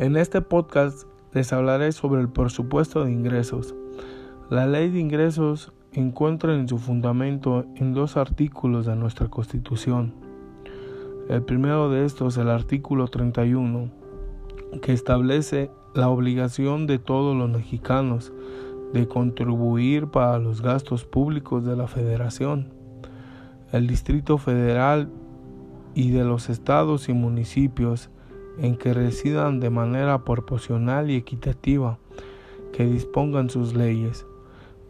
En este podcast les hablaré sobre el presupuesto de ingresos. La ley de ingresos encuentra en su fundamento en dos artículos de nuestra Constitución. El primero de estos, el artículo 31, que establece la obligación de todos los mexicanos de contribuir para los gastos públicos de la Federación, el Distrito Federal y de los estados y municipios en que residan de manera proporcional y equitativa, que dispongan sus leyes.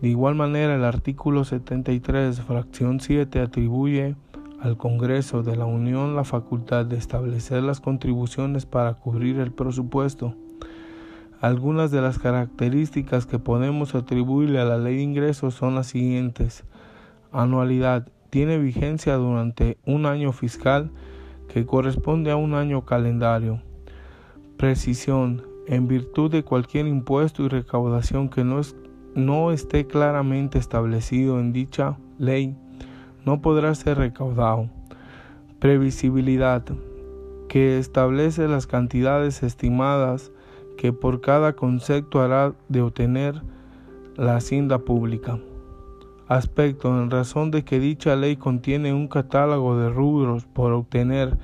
De igual manera, el artículo 73, fracción 7, atribuye al Congreso de la Unión la facultad de establecer las contribuciones para cubrir el presupuesto. Algunas de las características que podemos atribuirle a la ley de ingresos son las siguientes. Anualidad. Tiene vigencia durante un año fiscal que corresponde a un año calendario. Precisión. En virtud de cualquier impuesto y recaudación que no, no esté claramente establecido en dicha ley, no podrá ser recaudado. Previsibilidad. Que establece las cantidades estimadas que por cada concepto hará de obtener la hacienda pública. Aspecto en razón de que dicha ley contiene un catálogo de rubros por obtener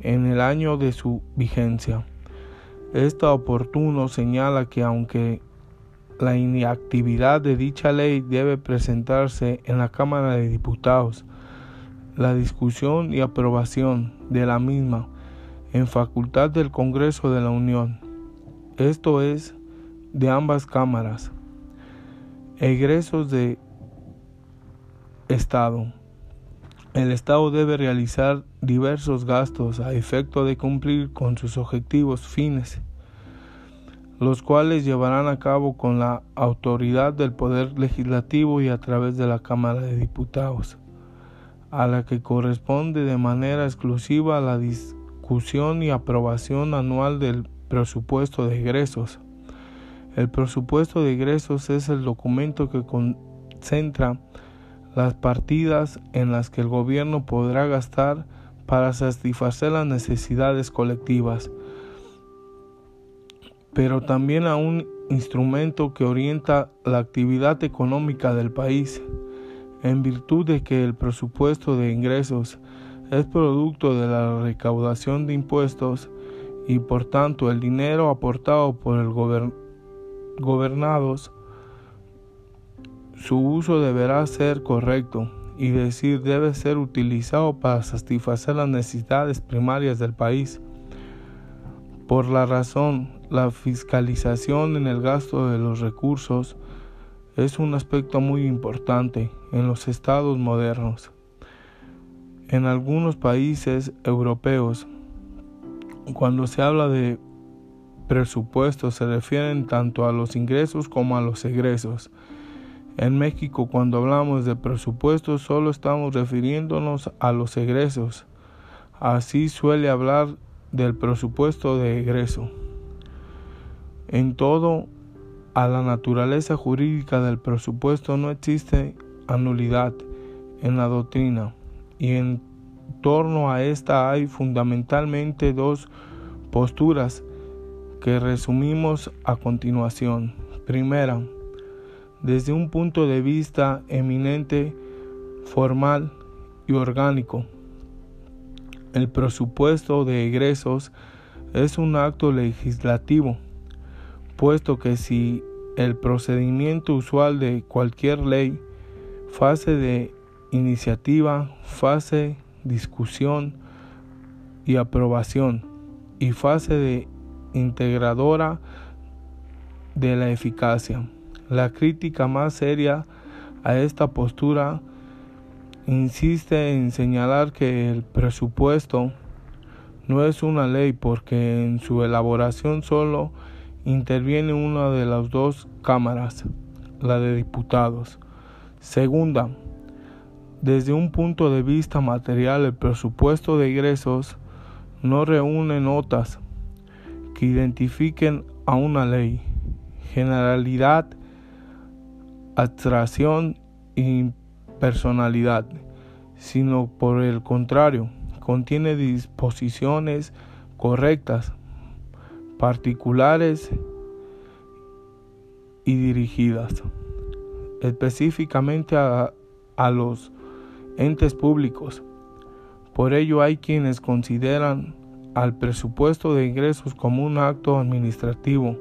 en el año de su vigencia. Esta oportuno señala que aunque la inactividad de dicha ley debe presentarse en la Cámara de Diputados, la discusión y aprobación de la misma en facultad del Congreso de la Unión esto es de ambas cámaras, egresos de Estado. El Estado debe realizar diversos gastos a efecto de cumplir con sus objetivos fines, los cuales llevarán a cabo con la autoridad del Poder Legislativo y a través de la Cámara de Diputados, a la que corresponde de manera exclusiva la discusión y aprobación anual del presupuesto de egresos. El presupuesto de egresos es el documento que concentra las partidas en las que el gobierno podrá gastar para satisfacer las necesidades colectivas, pero también a un instrumento que orienta la actividad económica del país, en virtud de que el presupuesto de ingresos es producto de la recaudación de impuestos y por tanto el dinero aportado por el gobernados, su uso deberá ser correcto y decir debe ser utilizado para satisfacer las necesidades primarias del país. Por la razón, la fiscalización en el gasto de los recursos es un aspecto muy importante en los estados modernos. En algunos países europeos cuando se habla de presupuesto se refieren tanto a los ingresos como a los egresos. En México cuando hablamos de presupuesto solo estamos refiriéndonos a los egresos. Así suele hablar del presupuesto de egreso. En todo, a la naturaleza jurídica del presupuesto no existe anulidad en la doctrina y en torno a esta hay fundamentalmente dos posturas que resumimos a continuación. Primera, desde un punto de vista eminente, formal y orgánico. El presupuesto de egresos es un acto legislativo, puesto que si el procedimiento usual de cualquier ley, fase de iniciativa, fase discusión y aprobación y fase de integradora de la eficacia. La crítica más seria a esta postura insiste en señalar que el presupuesto no es una ley porque en su elaboración solo interviene una de las dos cámaras, la de diputados. Segunda, desde un punto de vista material, el presupuesto de ingresos no reúne notas que identifiquen a una ley, generalidad, abstracción y personalidad, sino por el contrario, contiene disposiciones correctas particulares y dirigidas específicamente a, a los entes públicos. Por ello hay quienes consideran al presupuesto de ingresos como un acto administrativo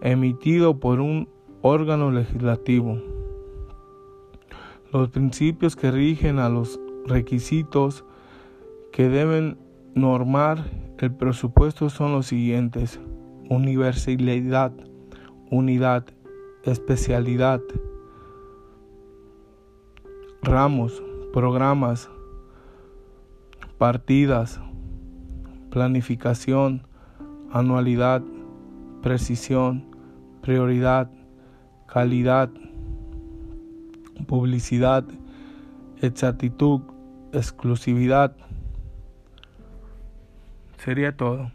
emitido por un órgano legislativo. Los principios que rigen a los requisitos que deben normar el presupuesto son los siguientes. Universalidad, unidad, especialidad, ramos, programas, partidas, planificación, anualidad, precisión, prioridad, calidad, publicidad, exactitud, exclusividad. Sería todo.